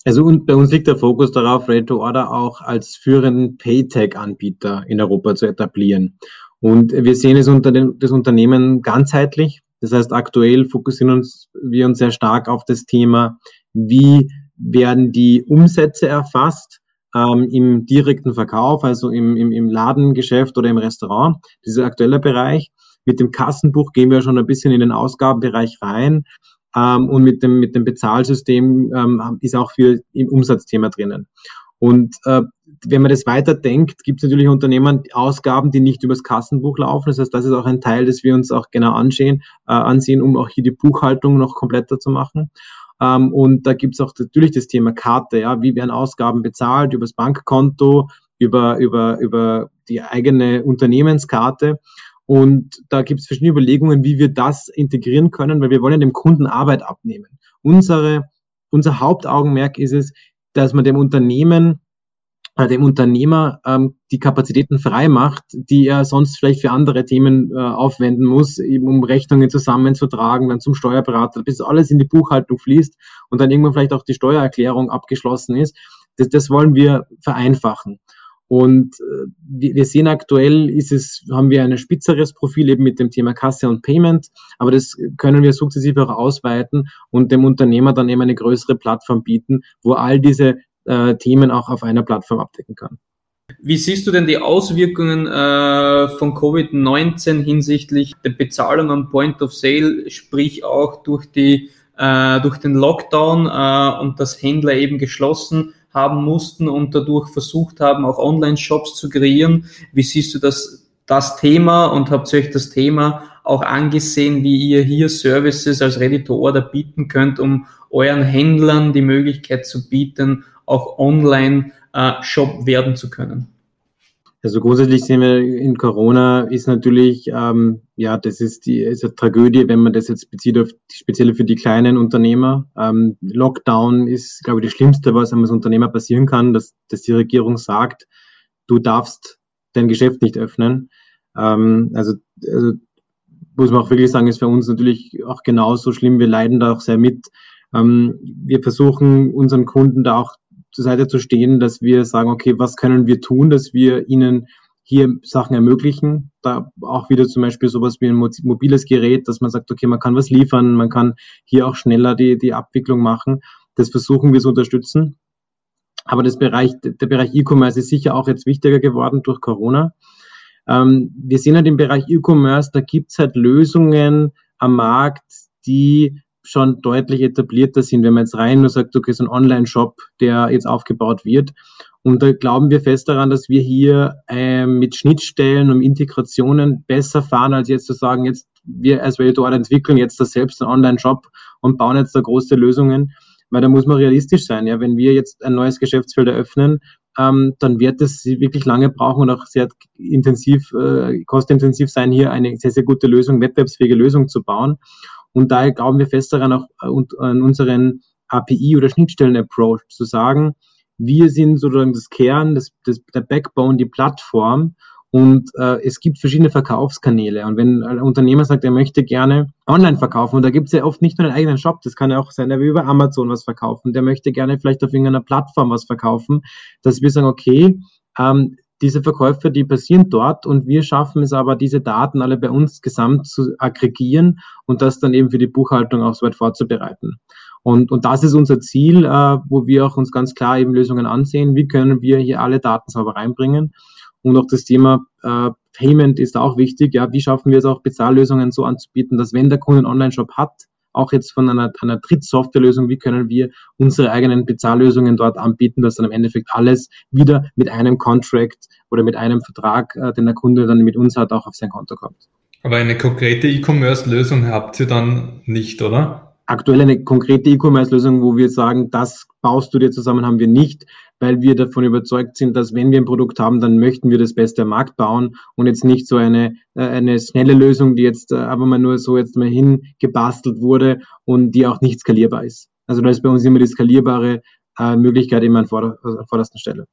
Also und bei uns liegt der Fokus darauf, Ready to Order auch als führenden Paytag-Anbieter in Europa zu etablieren. Und wir sehen es unter den, das Unternehmen ganzheitlich. Das heißt, aktuell fokussieren uns, wir uns sehr stark auf das Thema, wie werden die Umsätze erfasst ähm, im direkten Verkauf, also im, im, im Ladengeschäft oder im Restaurant. Dieser aktuelle Bereich. Mit dem Kassenbuch gehen wir schon ein bisschen in den Ausgabenbereich rein. Ähm, und mit dem, mit dem Bezahlsystem ähm, ist auch viel im Umsatzthema drinnen. Und äh, wenn man das weiterdenkt, gibt es natürlich Unternehmen Ausgaben, die nicht übers Kassenbuch laufen. Das heißt, das ist auch ein Teil, das wir uns auch genau ansehen, äh, ansehen, um auch hier die Buchhaltung noch kompletter zu machen. Ähm, und da gibt es auch natürlich das Thema Karte. Ja, wie werden Ausgaben bezahlt übers Bankkonto, über über über die eigene Unternehmenskarte. Und da gibt es verschiedene Überlegungen, wie wir das integrieren können, weil wir wollen dem Kunden Arbeit abnehmen. Unsere, unser Hauptaugenmerk ist es, dass man dem Unternehmen, äh, dem Unternehmer ähm, die Kapazitäten frei macht, die er sonst vielleicht für andere Themen äh, aufwenden muss, eben um Rechnungen zusammenzutragen, dann zum Steuerberater, bis alles in die Buchhaltung fließt und dann irgendwann vielleicht auch die Steuererklärung abgeschlossen ist. Das, das wollen wir vereinfachen. Und äh, wir sehen aktuell, ist es, haben wir ein spitzeres Profil eben mit dem Thema Kasse und Payment, aber das können wir sukzessive auch ausweiten und dem Unternehmer dann eben eine größere Plattform bieten, wo all diese äh, Themen auch auf einer Plattform abdecken kann. Wie siehst du denn die Auswirkungen äh, von Covid-19 hinsichtlich der Bezahlung am Point of Sale, sprich auch durch die äh, durch den Lockdown äh, und das Händler eben geschlossen haben mussten und dadurch versucht haben, auch Online-Shops zu kreieren. Wie siehst du das, das Thema und habt ihr euch das Thema auch angesehen, wie ihr hier Services als Ready-to-Order bieten könnt, um euren Händlern die Möglichkeit zu bieten, auch Online-Shop äh, werden zu können? Also grundsätzlich sehen wir in Corona ist natürlich, ähm, ja, das ist die ist eine Tragödie, wenn man das jetzt bezieht auf die, speziell für die kleinen Unternehmer. Ähm, Lockdown ist, glaube ich, das Schlimmste, was einem als Unternehmer passieren kann, dass, dass die Regierung sagt, du darfst dein Geschäft nicht öffnen. Ähm, also, also muss man auch wirklich sagen, ist für uns natürlich auch genauso schlimm. Wir leiden da auch sehr mit. Ähm, wir versuchen unseren Kunden da auch zur Seite zu stehen, dass wir sagen, okay, was können wir tun, dass wir ihnen hier Sachen ermöglichen. Da auch wieder zum Beispiel sowas wie ein mobiles Gerät, dass man sagt, okay, man kann was liefern, man kann hier auch schneller die, die Abwicklung machen. Das versuchen wir zu unterstützen. Aber das Bereich, der Bereich E-Commerce ist sicher auch jetzt wichtiger geworden durch Corona. Ähm, wir sehen halt im Bereich E-Commerce, da gibt's halt Lösungen am Markt, die schon deutlich etablierter sind, wenn man jetzt rein nur sagt, okay, so ein Online-Shop, der jetzt aufgebaut wird. Und da glauben wir fest daran, dass wir hier äh, mit Schnittstellen und Integrationen besser fahren, als jetzt zu sagen, jetzt wir als Validor entwickeln jetzt da selbst einen Online-Shop und bauen jetzt da große Lösungen, weil da muss man realistisch sein. Ja, wenn wir jetzt ein neues Geschäftsfeld eröffnen, ähm, dann wird es wirklich lange brauchen und auch sehr intensiv, äh, kostintensiv sein, hier eine sehr, sehr gute Lösung, wettbewerbsfähige Lösung zu bauen. Und daher glauben wir fest daran, auch äh, an unseren API- oder Schnittstellen-Approach zu sagen, wir sind sozusagen das Kern, das, das, der Backbone, die Plattform und äh, es gibt verschiedene Verkaufskanäle. Und wenn ein Unternehmer sagt, er möchte gerne online verkaufen, und da gibt es ja oft nicht nur einen eigenen Shop, das kann ja auch sein, er will über Amazon was verkaufen, der möchte gerne vielleicht auf irgendeiner Plattform was verkaufen, dass wir sagen, okay, ähm, diese Verkäufe, die passieren dort und wir schaffen es aber, diese Daten alle bei uns gesamt zu aggregieren und das dann eben für die Buchhaltung auch so weit vorzubereiten. Und, und das ist unser Ziel, äh, wo wir auch uns ganz klar eben Lösungen ansehen. Wie können wir hier alle Daten sauber reinbringen? Und auch das Thema äh, Payment ist auch wichtig. Ja, wie schaffen wir es auch, Bezahllösungen so anzubieten, dass wenn der Kunde einen Online-Shop hat, auch jetzt von einer, einer Drittsoftwarelösung, wie können wir unsere eigenen Bezahllösungen dort anbieten, dass dann im Endeffekt alles wieder mit einem Contract oder mit einem Vertrag, äh, den der Kunde dann mit uns hat, auch auf sein Konto kommt. Aber eine konkrete E-Commerce-Lösung habt ihr dann nicht, oder? Aktuell eine konkrete E-Commerce-Lösung, wo wir sagen, das baust du dir zusammen, haben wir nicht, weil wir davon überzeugt sind, dass wenn wir ein Produkt haben, dann möchten wir das Beste am Markt bauen und jetzt nicht so eine, äh, eine schnelle Lösung, die jetzt äh, aber mal nur so jetzt mal hingebastelt wurde und die auch nicht skalierbar ist. Also da ist bei uns immer die skalierbare äh, Möglichkeit immer an, vorder an vorderster Stelle.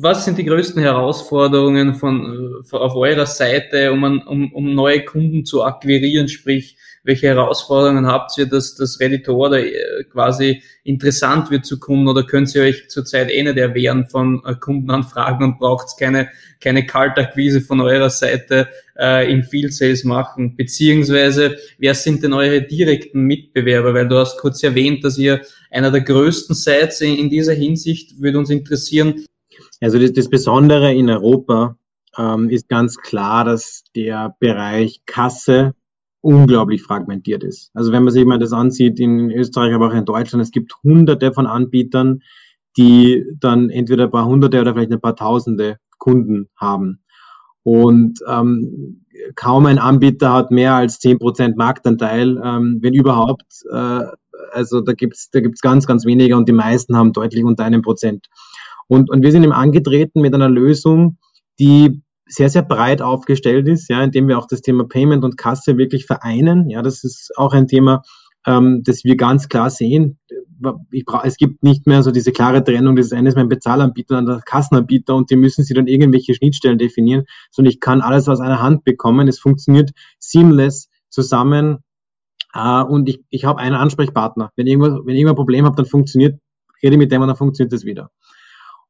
Was sind die größten Herausforderungen von, auf eurer Seite, um, um, um neue Kunden zu akquirieren, sprich welche Herausforderungen habt ihr, dass das Ready to äh, quasi interessant wird zu Kunden oder könnt ihr euch zurzeit eh nicht erwehren von äh, Kundenanfragen und braucht keine, keine Kaltakquise von eurer Seite äh, im Field Sales machen? Beziehungsweise, wer sind denn eure direkten Mitbewerber? Weil du hast kurz erwähnt, dass ihr einer der größten seid in dieser Hinsicht, würde uns interessieren. Also das, das Besondere in Europa ähm, ist ganz klar, dass der Bereich Kasse unglaublich fragmentiert ist. Also wenn man sich mal das ansieht in Österreich, aber auch in Deutschland, es gibt hunderte von Anbietern, die dann entweder ein paar hunderte oder vielleicht ein paar tausende Kunden haben. Und ähm, kaum ein Anbieter hat mehr als zehn Prozent Marktanteil, ähm, wenn überhaupt. Äh, also da gibt's da gibt's ganz, ganz wenige und die meisten haben deutlich unter einem Prozent. Und, und wir sind ihm angetreten mit einer Lösung, die sehr, sehr breit aufgestellt ist, ja, indem wir auch das Thema Payment und Kasse wirklich vereinen. Ja, das ist auch ein Thema, ähm, das wir ganz klar sehen. Ich brauch, es gibt nicht mehr so diese klare Trennung, das eine ist mein Bezahlanbieter und der Kassenanbieter und die müssen sie dann irgendwelche Schnittstellen definieren, sondern ich kann alles aus einer Hand bekommen. Es funktioniert seamless zusammen äh, und ich, ich habe einen Ansprechpartner. Wenn irgendwas, wenn ich irgendein Problem habe, dann funktioniert, rede mit dem und dann funktioniert das wieder.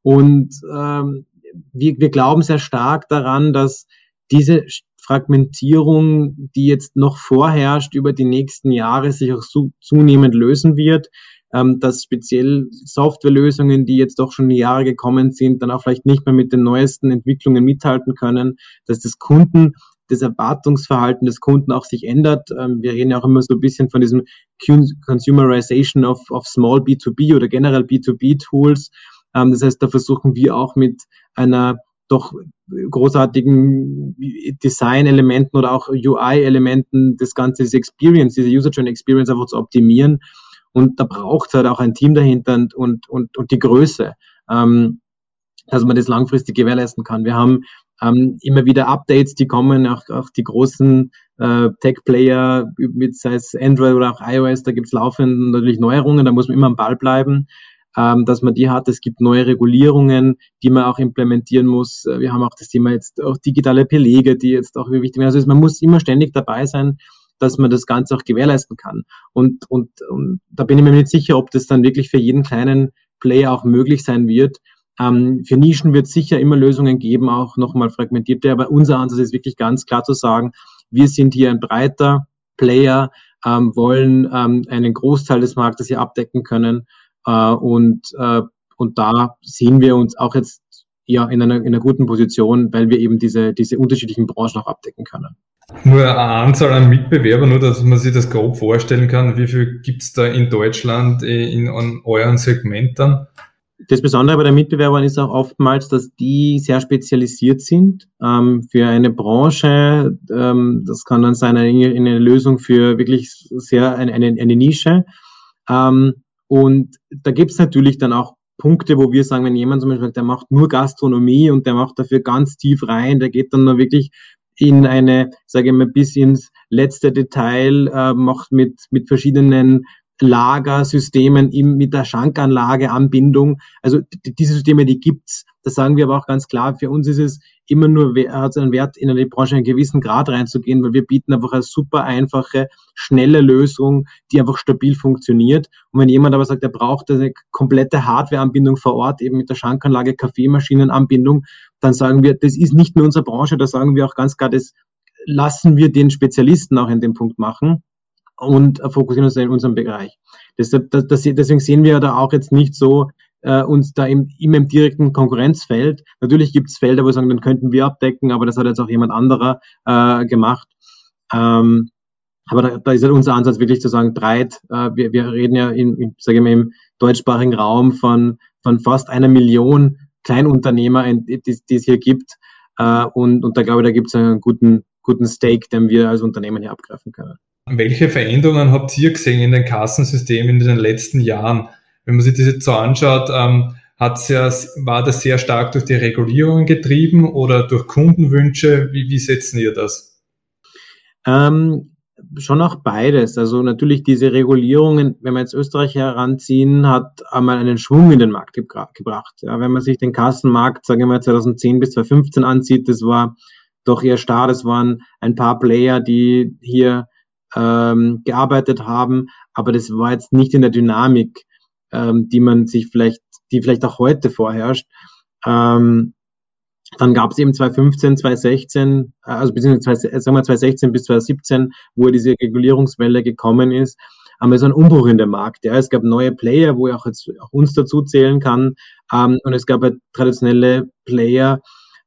Und ähm, wir, wir glauben sehr stark daran, dass diese Fragmentierung, die jetzt noch vorherrscht, über die nächsten Jahre sich auch zu, zunehmend lösen wird, ähm, dass speziell Softwarelösungen, die jetzt doch schon Jahre gekommen sind, dann auch vielleicht nicht mehr mit den neuesten Entwicklungen mithalten können, dass das Kunden das Erwartungsverhalten des Kunden auch sich ändert. Ähm, wir reden ja auch immer so ein bisschen von diesem Consumerization of, of Small B2B oder generell B2B-Tools. Ähm, das heißt, da versuchen wir auch mit einer doch großartigen Design-Elementen oder auch UI-Elementen das Ganze, diese Experience, diese User Journey Experience einfach zu optimieren. Und da braucht es halt auch ein Team dahinter und, und, und, und die Größe, ähm, dass man das langfristig gewährleisten kann. Wir haben ähm, immer wieder Updates, die kommen, auch, auch die großen äh, Tech-Player, mit sei es Android oder auch iOS, da gibt es laufend natürlich Neuerungen, da muss man immer am Ball bleiben ähm, dass man die hat. Es gibt neue Regulierungen, die man auch implementieren muss. Äh, wir haben auch das Thema jetzt auch digitale Belege, die jetzt auch wichtig sind. Also man muss immer ständig dabei sein, dass man das Ganze auch gewährleisten kann. Und, und, und da bin ich mir nicht sicher, ob das dann wirklich für jeden kleinen Player auch möglich sein wird. Ähm, für Nischen wird es sicher immer Lösungen geben, auch nochmal fragmentierte, aber unser Ansatz ist wirklich ganz klar zu sagen, wir sind hier ein breiter Player, ähm, wollen ähm, einen Großteil des Marktes hier abdecken können und, äh, und da sehen wir uns auch jetzt ja in einer, in einer guten Position, weil wir eben diese, diese unterschiedlichen Branchen auch abdecken können. Nur eine Anzahl an Mitbewerbern, nur dass man sich das grob vorstellen kann. Wie viel gibt es da in Deutschland äh, in, in euren Segmenten? Das Besondere bei den Mitbewerbern ist auch oftmals, dass die sehr spezialisiert sind ähm, für eine Branche. Ähm, das kann dann sein eine, eine Lösung für wirklich sehr eine, eine, eine Nische. Ähm, und da gibt es natürlich dann auch Punkte, wo wir sagen, wenn jemand zum Beispiel, der macht nur Gastronomie und der macht dafür ganz tief rein, der geht dann nur wirklich in eine, sage ich mal, bis ins letzte Detail, äh, macht mit, mit verschiedenen Lagersystemen im, mit der Schankanlage, Anbindung. Also diese Systeme, die gibt's. Das sagen wir aber auch ganz klar. Für uns ist es immer nur hat einen Wert, in eine Branche einen gewissen Grad reinzugehen, weil wir bieten einfach eine super einfache, schnelle Lösung, die einfach stabil funktioniert. Und wenn jemand aber sagt, er braucht eine komplette Hardwareanbindung vor Ort, eben mit der Schankanlage, Kaffeemaschinenanbindung, dann sagen wir, das ist nicht nur unsere Branche, da sagen wir auch ganz klar, das lassen wir den Spezialisten auch in dem Punkt machen und fokussieren uns in unserem Bereich. Deshalb, deswegen sehen wir da auch jetzt nicht so äh, uns da im, im direkten Konkurrenzfeld. Natürlich gibt es Felder, wo wir sagen, dann könnten wir abdecken, aber das hat jetzt auch jemand anderer äh, gemacht. Ähm, aber da, da ist halt unser Ansatz wirklich zu sagen, breit. Äh, wir, wir reden ja in, ich mal, im deutschsprachigen Raum von, von fast einer Million Kleinunternehmer, die, die es hier gibt. Äh, und, und da glaube ich, da gibt es einen guten, guten Stake, den wir als Unternehmen hier abgreifen können. Welche Veränderungen habt ihr gesehen in den Kassensystemen in den letzten Jahren? Wenn man sich das jetzt so anschaut, ähm, hat's ja, war das sehr stark durch die Regulierungen getrieben oder durch Kundenwünsche? Wie, wie setzen ihr das? Ähm, schon auch beides. Also natürlich diese Regulierungen, wenn wir jetzt Österreich heranziehen, hat einmal einen Schwung in den Markt gebracht. Ja, wenn man sich den Kassenmarkt, sagen wir mal 2010 bis 2015 ansieht, das war doch eher starr. Das waren ein paar Player, die hier ähm, gearbeitet haben, aber das war jetzt nicht in der Dynamik, ähm, die man sich vielleicht, die vielleicht auch heute vorherrscht. Ähm, dann gab es eben 2015, 2016, äh, also beziehungsweise sagen wir 2016 bis 2017, wo diese Regulierungswelle gekommen ist, haben wir so einen Umbruch in dem Markt. Ja, es gab neue Player, wo ich auch jetzt auch uns dazu zählen kann, ähm, und es gab halt traditionelle Player,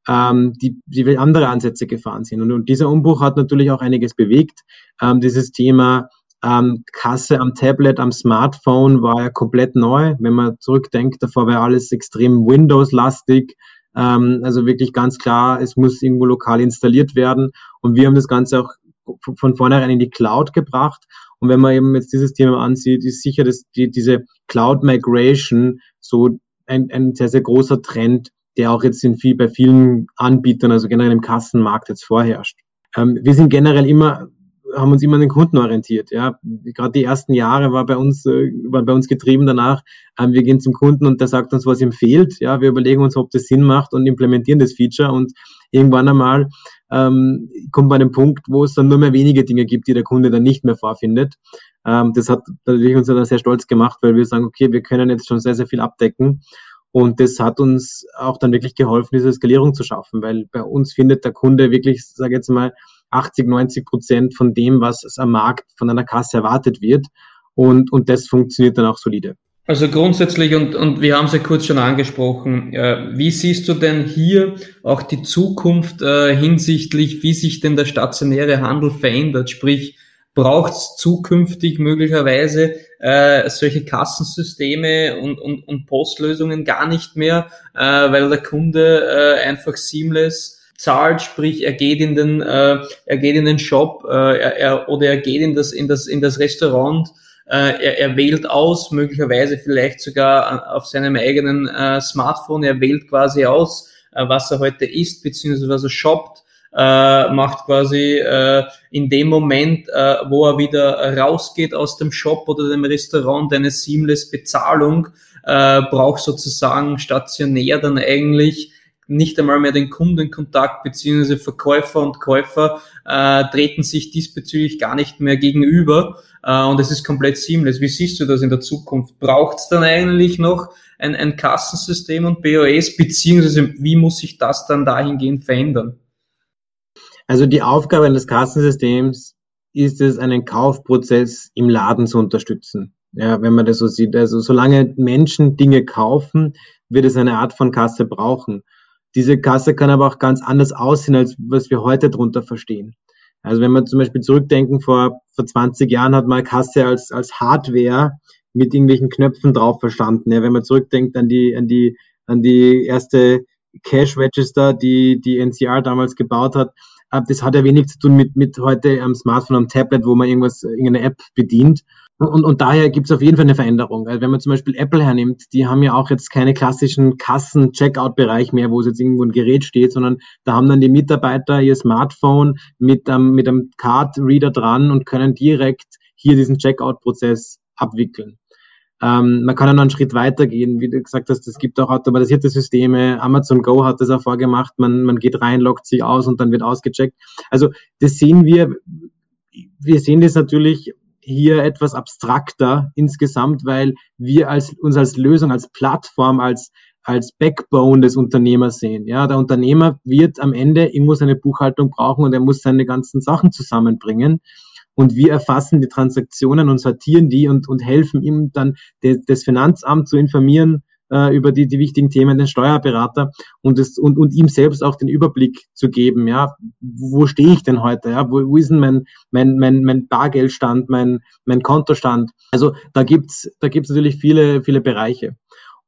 ähm, die, die andere Ansätze gefahren sind. Und, und dieser Umbruch hat natürlich auch einiges bewegt. Ähm, dieses Thema ähm, Kasse am Tablet, am Smartphone war ja komplett neu. Wenn man zurückdenkt, davor war alles extrem Windows-lastig. Ähm, also wirklich ganz klar, es muss irgendwo lokal installiert werden. Und wir haben das Ganze auch von vornherein in die Cloud gebracht. Und wenn man eben jetzt dieses Thema ansieht, ist sicher, dass die, diese Cloud Migration so ein, ein sehr, sehr großer Trend der auch jetzt in viel, bei vielen Anbietern, also generell im Kassenmarkt jetzt vorherrscht. Ähm, wir sind generell immer haben uns immer an den Kunden orientiert. Ja, gerade die ersten Jahre war bei uns äh, war bei uns getrieben danach. Ähm, wir gehen zum Kunden und der sagt uns, was ihm fehlt. Ja, wir überlegen uns, ob das Sinn macht und implementieren das Feature und irgendwann einmal ähm, kommt man an den Punkt, wo es dann nur mehr wenige Dinge gibt, die der Kunde dann nicht mehr vorfindet. Ähm, das hat natürlich uns dann sehr stolz gemacht, weil wir sagen, okay, wir können jetzt schon sehr sehr viel abdecken Und das hat uns auch dann wirklich geholfen, diese Skalierung zu schaffen, weil bei uns findet der Kunde wirklich, sage jetzt mal, 80, 90 Prozent von dem, was am Markt von einer Kasse erwartet wird. Und, und das funktioniert dann auch solide. Also grundsätzlich, und, und wir haben es ja kurz schon angesprochen, äh, wie siehst du denn hier auch die Zukunft äh, hinsichtlich, wie sich denn der stationäre Handel verändert? Sprich, braucht es zukünftig möglicherweise äh, solche Kassensysteme und, und, und Postlösungen gar nicht mehr, äh, weil der Kunde äh, einfach seamless zahlt, sprich er geht in den äh, er geht in den Shop äh, er, er, oder er geht in das in das in das Restaurant äh, er, er wählt aus, möglicherweise vielleicht sogar auf seinem eigenen äh, Smartphone, er wählt quasi aus, äh, was er heute isst, beziehungsweise was er shoppt, äh, macht quasi äh, in dem Moment, äh, wo er wieder rausgeht aus dem Shop oder dem Restaurant, eine seamless Bezahlung, äh, braucht sozusagen stationär dann eigentlich nicht einmal mehr den Kundenkontakt beziehungsweise Verkäufer und Käufer äh, treten sich diesbezüglich gar nicht mehr gegenüber äh, und es ist komplett seamless. Wie siehst du das in der Zukunft? Braucht es dann eigentlich noch ein, ein Kassensystem und POS, beziehungsweise wie muss sich das dann dahingehend verändern? Also die Aufgabe eines Kassensystems ist es, einen Kaufprozess im Laden zu unterstützen. Ja, wenn man das so sieht. Also solange Menschen Dinge kaufen, wird es eine Art von Kasse brauchen. Diese Kasse kann aber auch ganz anders aussehen, als was wir heute darunter verstehen. Also wenn wir zum Beispiel zurückdenken, vor, vor 20 Jahren hat man Kasse als, als Hardware mit irgendwelchen Knöpfen drauf verstanden. Ja, wenn man zurückdenkt an die, an die, an die erste Cash Register, die die NCR damals gebaut hat, äh, das hat ja wenig zu tun mit, mit heute am Smartphone, am Tablet, wo man irgendwas, irgendeine App bedient. Und, und daher gibt es auf jeden Fall eine Veränderung. Also wenn man zum Beispiel Apple hernimmt, die haben ja auch jetzt keine klassischen Kassen-Checkout-Bereich mehr, wo es jetzt irgendwo ein Gerät steht, sondern da haben dann die Mitarbeiter ihr Smartphone mit, ähm, mit einem Card-Reader dran und können direkt hier diesen Checkout-Prozess abwickeln. Ähm, man kann ja noch einen Schritt weiter gehen, wie du gesagt hast, es gibt auch automatisierte Systeme. Amazon Go hat das auch vorgemacht. Man, man geht rein, loggt sich aus und dann wird ausgecheckt. Also das sehen wir, wir sehen das natürlich hier etwas abstrakter insgesamt, weil wir als, uns als Lösung, als Plattform, als, als Backbone des Unternehmers sehen. Ja, der Unternehmer wird am Ende irgendwo seine Buchhaltung brauchen und er muss seine ganzen Sachen zusammenbringen. Und wir erfassen die Transaktionen und sortieren die und, und helfen ihm dann, de, das Finanzamt zu informieren, äh, über die, die wichtigen Themen, den Steuerberater und, das, und, und ihm selbst auch den Überblick zu geben, ja, wo stehe ich denn heute, ja, wo, wo ist denn mein, mein, mein, mein Bargeldstand, mein, mein Kontostand? Also da gibt's da gibt's natürlich viele, viele Bereiche.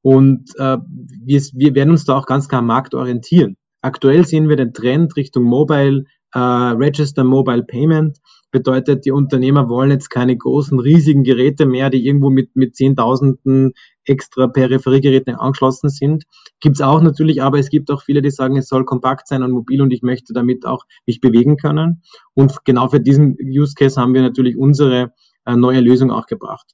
Und äh, wir, wir werden uns da auch ganz klar am Markt orientieren. Aktuell sehen wir den Trend Richtung Mobile, äh, Register Mobile Payment. Bedeutet, die Unternehmer wollen jetzt keine großen, riesigen Geräte mehr, die irgendwo mit, mit Zehntausenden extra Peripheriegeräten angeschlossen sind. Gibt es auch natürlich, aber es gibt auch viele, die sagen, es soll kompakt sein und mobil und ich möchte damit auch mich bewegen können. Und genau für diesen Use Case haben wir natürlich unsere äh, neue Lösung auch gebracht.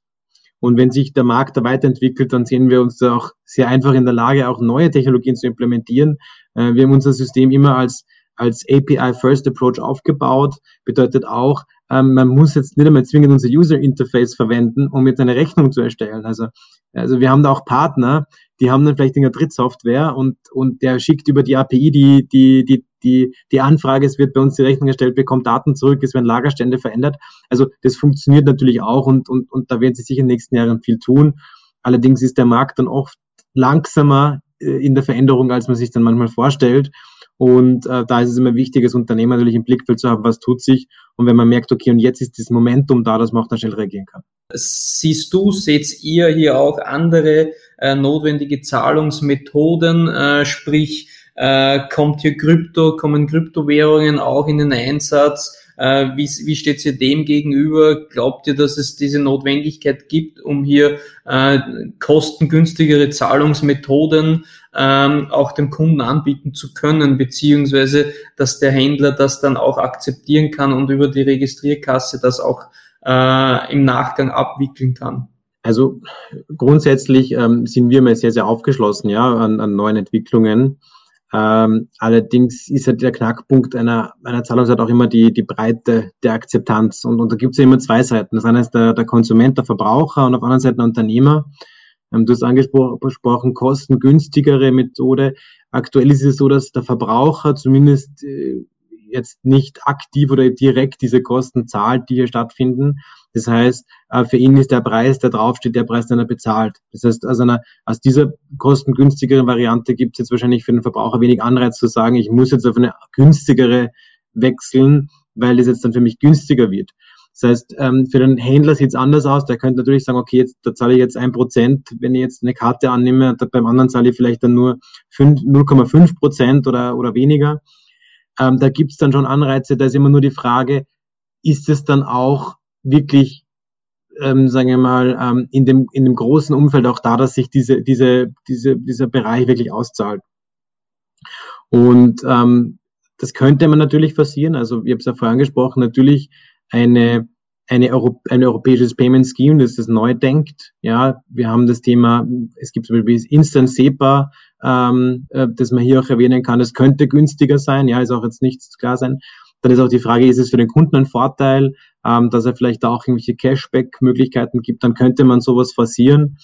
Und wenn sich der Markt da weiterentwickelt, dann sehen wir uns da auch sehr einfach in der Lage, auch neue Technologien zu implementieren. Äh, wir haben unser System immer als als API First Approach aufgebaut. Bedeutet auch, ähm, man muss jetzt nicht einmal zwingend unser User Interface verwenden, um jetzt eine Rechnung zu erstellen. Also, also wir haben da auch Partner, die haben dann vielleicht eine Drittsoftware und, und der schickt über die API die, die, die, die, die Anfrage, es wird bei uns die Rechnung erstellt, bekommt Daten zurück, es werden Lagerstände verändert. Also das funktioniert natürlich auch und, und, und da werden sie sicher in den nächsten Jahren viel tun. Allerdings ist der Markt dann oft langsamer äh, in der Veränderung, als man sich dann manchmal vorstellt. Und äh, da ist es immer wichtig, als Unternehmer natürlich im Blickfeld zu haben, was tut sich. Und wenn man merkt, okay, und jetzt ist das Momentum da, dass man auch dann schnell reagieren kann. Siehst du, seht ihr hier auch andere äh, notwendige Zahlungsmethoden, äh, sprich, äh, kommt hier Krypto, kommen Kryptowährungen auch in den Einsatz? Äh, wie, wie steht ihr dem gegenüber? Glaubt ihr, dass es diese Notwendigkeit gibt, um hier äh, kostengünstigere Zahlungsmethoden ähm, auch dem Kunden anbieten zu können, beziehungsweise dass der Händler das dann auch akzeptieren kann und über die Registrierkasse das auch äh, im Nachgang abwickeln kann? Also grundsätzlich ähm, sind wir mal sehr, sehr aufgeschlossen ja, an, an neuen Entwicklungen. Ähm, allerdings ist halt der Knackpunkt einer, einer Zahlungsart auch immer die, die Breite der Akzeptanz. Und, und da gibt es ja immer zwei Seiten. Das eine ist der, der Konsument, der Verbraucher und auf der anderen Seite der Unternehmer. Du hast angesprochen, kostengünstigere Methode. Aktuell ist es so, dass der Verbraucher zumindest äh, jetzt nicht aktiv oder direkt diese Kosten zahlt, die hier stattfinden. Das heißt, äh, für ihn ist der Preis, der draufsteht, der Preis, den er bezahlt. Das heißt, aus, einer, aus dieser kostengünstigeren Variante gibt es jetzt wahrscheinlich für den Verbraucher wenig Anreiz zu sagen, ich muss jetzt auf eine günstigere wechseln, weil es jetzt dann für mich günstiger wird. Das heißt, ähm, für den Händler sieht es anders aus. Der könnte natürlich sagen, okay, jetzt, da zahle ich jetzt ein Prozent, wenn ich jetzt eine Karte annehme, beim anderen zahle ich vielleicht dann nur 0,5 Prozent oder, oder weniger. Ähm, da gibt es dann schon Anreize. Da ist immer nur die Frage, ist es dann auch wirklich, ähm, sagen wir mal, ähm, in, dem, in dem großen Umfeld auch da, dass sich diese, diese, diese, dieser Bereich wirklich auszahlt. Und ähm, das könnte man natürlich passieren. Also, ich habe es ja vorher angesprochen, natürlich eine, eine, Euro, ein europäisches Payment Scheme, das das neu denkt. Ja, wir haben das Thema, es gibt zum Beispiel Instant SEPA, ähm, äh, das man hier auch erwähnen kann. Das könnte günstiger sein. Ja, ist auch jetzt nichts klar sein. Dann ist auch die Frage, ist es für den Kunden ein Vorteil, ähm, dass er vielleicht auch irgendwelche Cashback-Möglichkeiten gibt, dann könnte man sowas forcieren.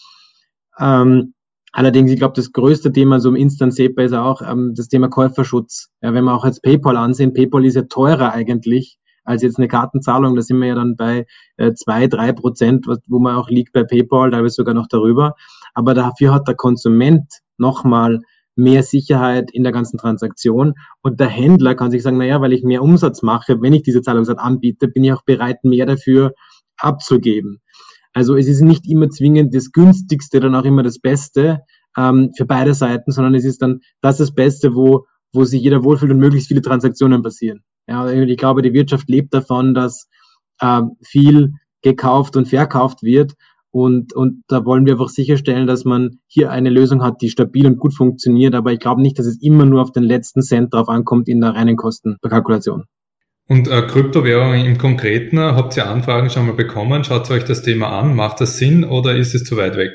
Ähm, allerdings, ich glaube, das größte Thema so im Instant SEPA ist auch ähm, das Thema Käuferschutz. Ja, wenn wir auch jetzt PayPal ansehen, PayPal ist ja teurer eigentlich als jetzt eine Kartenzahlung. Da sind wir ja dann bei äh, zwei, drei Prozent, wo man auch liegt bei PayPal, teilweise sogar noch darüber. Aber dafür hat der Konsument nochmal mehr Sicherheit in der ganzen Transaktion. Und der Händler kann sich sagen, naja, weil ich mehr Umsatz mache, wenn ich diese Zahlungsart anbiete, bin ich auch bereit, mehr dafür abzugeben. Also es ist nicht immer zwingend das günstigste, dann auch immer das Beste ähm, für beide Seiten, sondern es ist dann das das Beste, wo, wo sich jeder wohlfühlt und möglichst viele Transaktionen passieren. Ja, ich glaube, die Wirtschaft lebt davon, dass äh, viel gekauft und verkauft wird und, und da wollen wir einfach sicherstellen, dass man hier eine Lösung hat, die stabil und gut funktioniert. Aber ich glaube nicht, dass es immer nur auf den letzten Cent drauf ankommt in der reinen Kostenkalkulation. Und äh, Kryptowährungen im Konkreten, habt ihr Anfragen schon mal bekommen? Schaut euch das Thema an? Macht das Sinn oder ist es zu weit weg?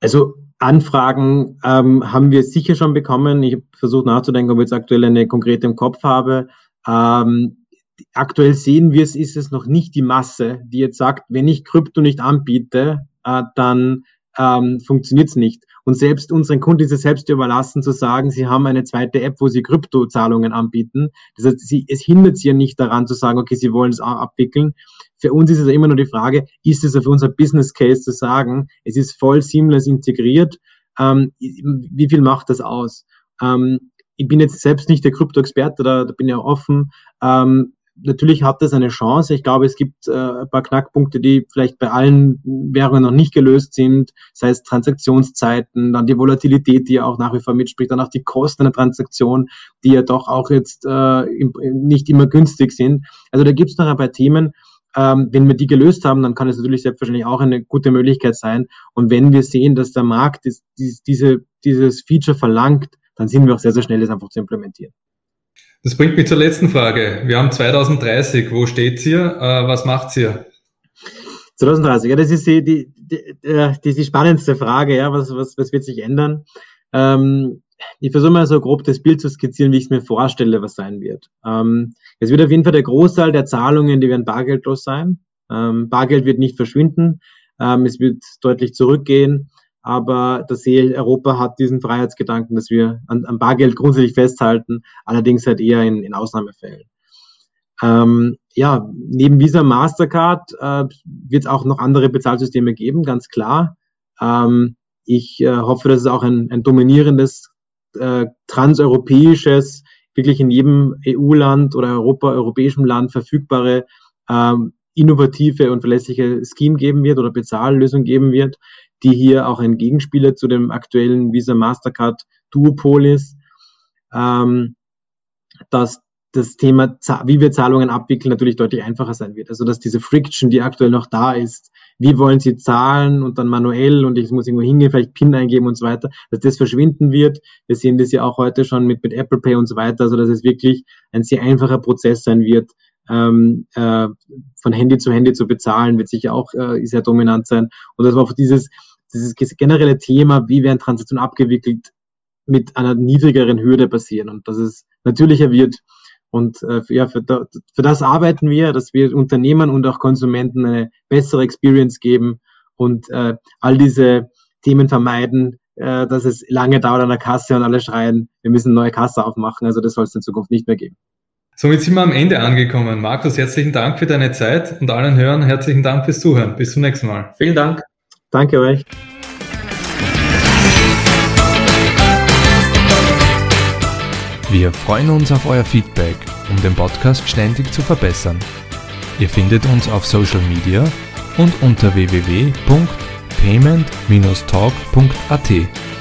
Also Anfragen ähm, haben wir sicher schon bekommen. Ich habe versucht nachzudenken, ob ich jetzt aktuell eine konkrete im Kopf habe. Ähm, aktuell sehen wir es, ist es noch nicht die Masse, die jetzt sagt, wenn ich Krypto nicht anbiete, äh, dann ähm, funktioniert es nicht. Und selbst unseren Kunden ist es selbst überlassen zu sagen, sie haben eine zweite App, wo sie Kryptozahlungen anbieten. Das heißt, sie, es hindert sie ja nicht daran zu sagen, okay, sie wollen es abwickeln. Für uns ist es immer nur die Frage, ist es für unser Business Case zu sagen, es ist voll seamless integriert, ähm, wie viel macht das aus? Ähm, ich bin jetzt selbst nicht der Krypto-Experte, da, da bin ich auch offen. Ähm, natürlich hat das eine Chance. Ich glaube, es gibt äh, ein paar Knackpunkte, die vielleicht bei allen Währungen noch nicht gelöst sind, sei es Transaktionszeiten, dann die Volatilität, die ja auch nach wie vor mitspricht, dann auch die Kosten der Transaktion, die ja doch auch jetzt äh, nicht immer günstig sind. Also da gibt es noch ein paar Themen. Ähm, wenn wir die gelöst haben, dann kann es natürlich selbstverständlich auch eine gute Möglichkeit sein. Und wenn wir sehen, dass der Markt ist, diese, dieses Feature verlangt, dann sind wir auch sehr, sehr schnell, das einfach zu implementieren. Das bringt mich zur letzten Frage. Wir haben 2030. Wo steht ihr? Äh, was macht ihr? 2030, ja, das ist die, die, die, die, die spannendste Frage. Ja, was, was, was wird sich ändern? Ähm, ich versuche mal so grob das Bild zu skizzieren, wie ich es mir vorstelle, was sein wird. Ähm, es wird auf jeden Fall der Großteil der Zahlungen, die werden bargeldlos sein. Ähm, Bargeld wird nicht verschwinden. Ähm, es wird deutlich zurückgehen. Aber das sehe Europa hat diesen Freiheitsgedanken, dass wir an, an Bargeld grundsätzlich festhalten, allerdings halt eher in, in Ausnahmefällen. Ähm, ja, neben Visa Mastercard äh, wird es auch noch andere Bezahlsysteme geben, ganz klar. Ähm, ich äh, hoffe, dass es auch ein, ein dominierendes äh, transeuropäisches, wirklich in jedem EU-Land oder Europa, europäischem Land verfügbare ähm, innovative und verlässliche Scheme geben wird oder Bezahllösung geben wird, die hier auch ein Gegenspieler zu dem aktuellen Visa Mastercard Duopol ist, ähm, dass das Thema, wie wir Zahlungen abwickeln, natürlich deutlich einfacher sein wird. Also dass diese Friction, die aktuell noch da ist, wie wollen Sie zahlen und dann manuell und ich muss irgendwo hingehen, vielleicht PIN eingeben und so weiter, dass das verschwinden wird. Wir sehen das ja auch heute schon mit, mit Apple Pay und so weiter, also dass es wirklich ein sehr einfacher Prozess sein wird, ähm, äh, von Handy zu Handy zu bezahlen, wird sicher auch äh, sehr dominant sein. Und dass wir auch dieses dieses generelle Thema, wie werden Transaktionen abgewickelt, mit einer niedrigeren Hürde passieren und dass es natürlicher wird. Und äh, für, ja, für, da, für, das arbeiten wir, dass wir Unternehmen und auch Konsumenten eine bessere Experience geben und äh, all diese Themen vermeiden, äh, dass es lange dauert an der Kasse und alle schreien, wir müssen eine neue Kasse aufmachen. Also das soll es in Zukunft nicht mehr geben. Somit sind wir am Ende angekommen. Markus, herzlichen Dank für deine Zeit und allen Hörern herzlichen Dank fürs Zuhören. Bis zum nächsten Mal. Vielen Dank. Danke euch. Wir freuen uns auf euer Feedback, um den Podcast ständig zu verbessern. Ihr findet uns auf Social Media und unter www.payment-talk.at.